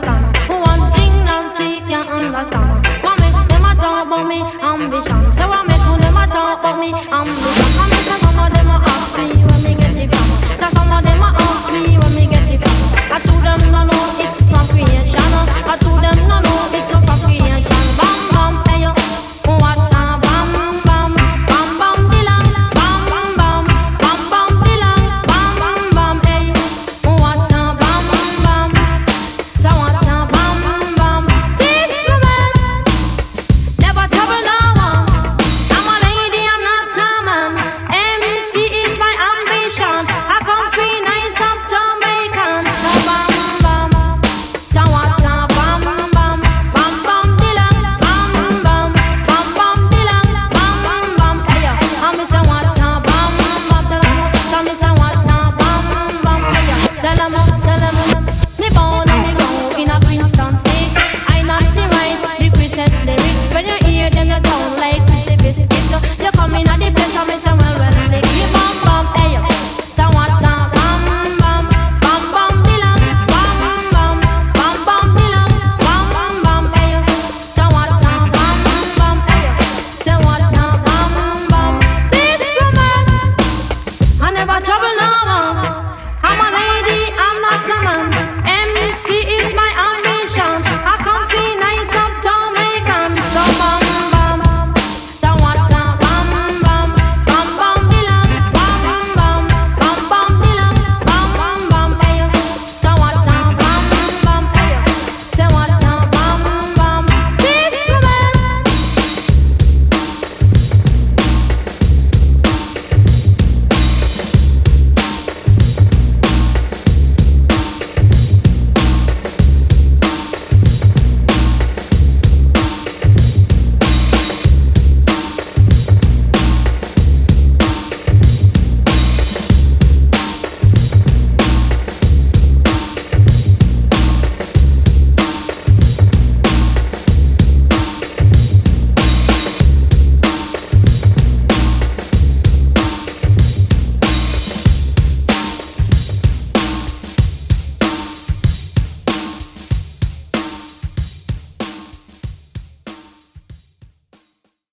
understand. One thing Nancy can't understand. Why make them a talk about me ambition? So why make them a talk about me ambition? I a